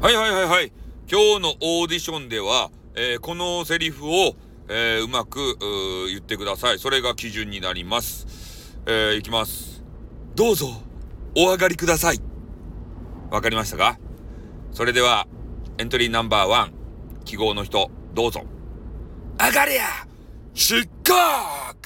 はいはいはいはい。今日のオーディションでは、えーこのセリフを、えーうまくう言ってください。それが基準になります。えーいきます。どうぞ、お上がりください。わかりましたか？それでは、エントリーナンバーワン、記号の人、どうぞ。上がれや失格